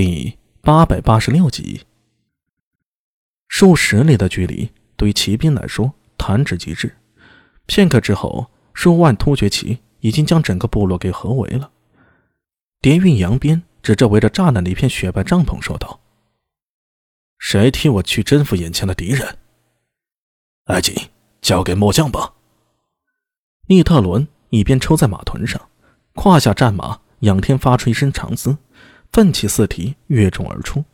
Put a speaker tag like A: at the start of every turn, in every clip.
A: 第八百八十六集。数十里的距离对于骑兵来说弹指即至，片刻之后，数万突厥骑已经将整个部落给合围了。叠运扬鞭指着围着栅栏的一片雪白帐篷说道：“谁替我去征服眼前的敌人？
B: 阿锦，交给末将吧。”
A: 利特伦一边抽在马臀上，胯下战马仰天发出一声长嘶。奋起四蹄跃中而出，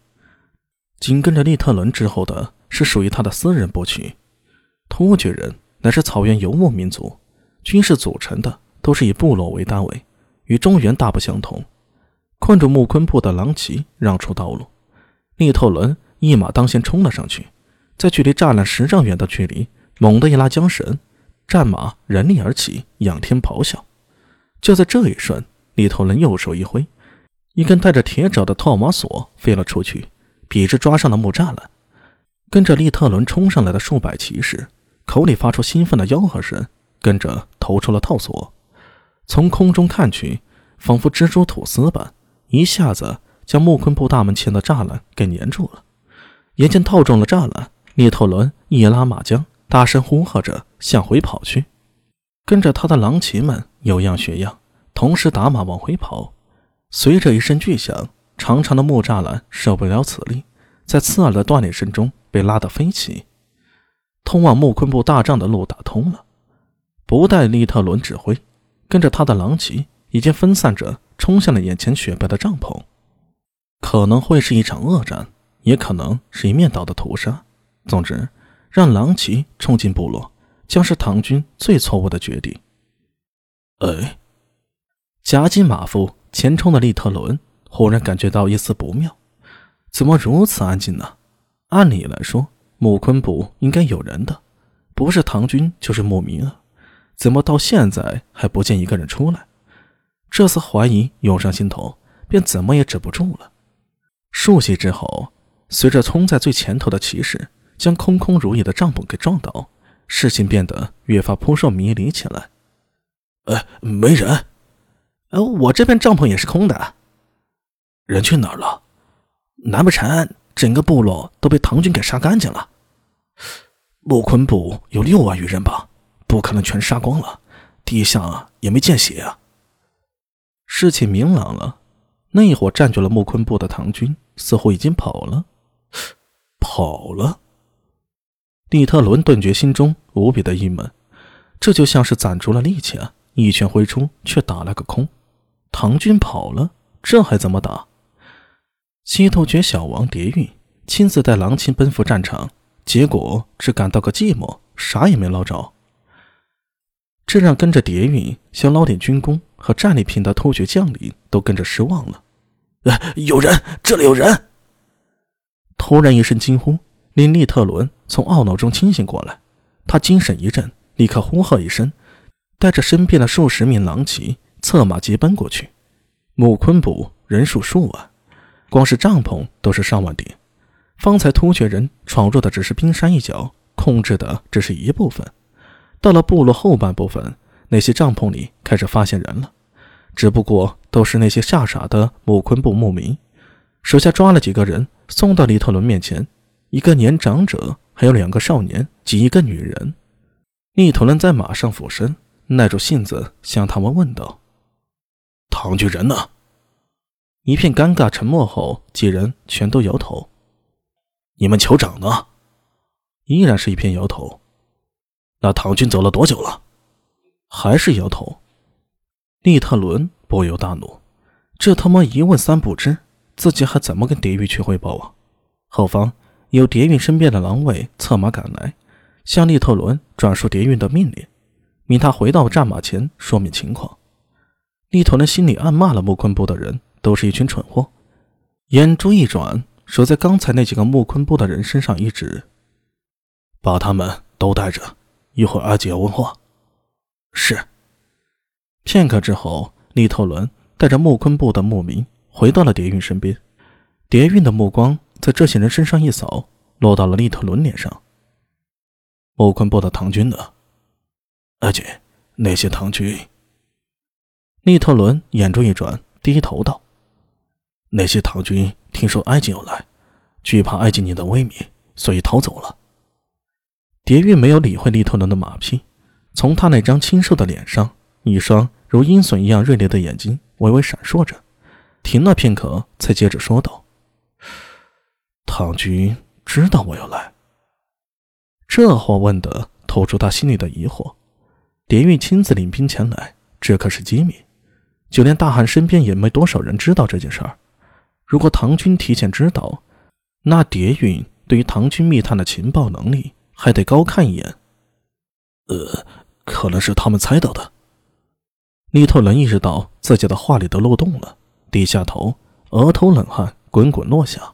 A: 紧跟着利特伦之后的是属于他的私人部曲。突厥人乃是草原游牧民族，军事组成的都是以部落为单位，与中原大不相同。困住木昆部的狼骑让出道路，利特伦一马当先冲了上去，在距离栅栏十丈远的距离猛地一拉缰绳，战马人立而起，仰天咆哮。就在这一瞬，利特伦右手一挥。一根带着铁爪的套马索飞了出去，笔直抓上了木栅栏。跟着利特伦冲上来的数百骑士，口里发出兴奋的吆喝声，跟着投出了套索。从空中看去，仿佛蜘蛛吐丝般，一下子将木昆部大门前的栅栏给粘住了。眼见套中了栅栏，利特伦一拉马缰，大声呼喝着向回跑去。跟着他的狼骑们有样学样，同时打马往回跑。随着一声巨响，长长的木栅栏受不了此力，在刺耳的断裂声中被拉得飞起。通往木昆部大帐的路打通了，不待利特伦指挥，跟着他的狼骑已经分散着冲向了眼前雪白的帐篷。可能会是一场恶战，也可能是一面倒的屠杀。总之，让狼骑冲进部落，将是唐军最错误的决定。
B: 哎，
A: 夹击马夫。前冲的利特伦忽然感觉到一丝不妙，怎么如此安静呢？按理来说，木昆部应该有人的，不是唐军就是牧民啊，怎么到现在还不见一个人出来？这丝怀疑涌上心头，便怎么也止不住了。数息之后，随着冲在最前头的骑士将空空如也的帐篷给撞倒，事情变得越发扑朔迷离起来。
B: 哎，没人。
C: 呃，我这边帐篷也是空的，
B: 人去哪儿了？
C: 难不成整个部落都被唐军给杀干净了？
B: 木昆部有六万余人吧，不可能全杀光了，地下也没见血啊。
A: 事情明朗了，那一伙占据了木昆部的唐军似乎已经跑了，
B: 跑了。
A: 利特伦顿觉心中无比的郁闷，这就像是攒足了力气啊，一拳挥出却打了个空。唐军跑了，这还怎么打？西突厥小王叠运亲自带狼亲奔赴战场，结果只感到个寂寞，啥也没捞着。这让跟着叠运想捞点军功和战利品的突厥将领都跟着失望了。
B: 有人，这里有人！
A: 突然一声惊呼，令利特伦从懊恼中清醒过来。他精神一振，立刻呼喝一声，带着身边的数十名狼骑。策马疾奔过去，木昆部人数数万，光是帐篷都是上万顶。方才突厥人闯入的只是冰山一角，控制的只是一部分。到了部落后半部分，那些帐篷里开始发现人了，只不过都是那些吓傻的木昆部牧民。手下抓了几个人，送到李特伦面前，一个年长者，还有两个少年及一个女人。利特伦在马上俯身，耐住性子向他们问道。
B: 唐军人呢？
A: 一片尴尬沉默后，几人全都摇头。
B: 你们酋长呢？
A: 依然是一片摇头。
B: 那唐军走了多久了？
A: 还是摇头。利特伦不由大怒，这他妈一问三不知，自己还怎么跟蝶玉去汇报啊？后方有蝶韵身边的狼卫策马赶来，向利特伦转述蝶韵的命令，命他回到战马前说明情况。利特伦心里暗骂了木昆部的人都是一群蠢货，眼珠一转，手在刚才那几个木昆部的人身上一指：“
B: 把他们都带着，一会儿阿姐要问话。”
A: 是。片刻之后，利特伦带着木昆部的牧民回到了蝶韵身边。蝶韵的目光在这些人身上一扫，落到了利特伦脸上。
B: 木昆部的唐军呢？阿姐，那些唐军。
A: 利特伦眼珠一转，低头道：“
B: 那些唐军听说埃及有来，惧怕埃及你的威名，所以逃走了。
A: 蝶玉没有理会利特伦的马屁，从他那张清瘦的脸上，一双如鹰隼一样锐利的眼睛微微闪烁着，停了片刻，才接着说道：“
B: 唐军知道我要来。”
A: 这话问的透出他心里的疑惑。蝶玉亲自领兵前来，这可是机密，就连大汉身边也没多少人知道这件事儿。如果唐军提前知道，那蝶韵对于唐军密探的情报能力。还得高看一眼，
B: 呃，可能是他们猜到的。
A: 利特伦意识到自己的话里的漏洞了，低下头，额头冷汗滚滚落下。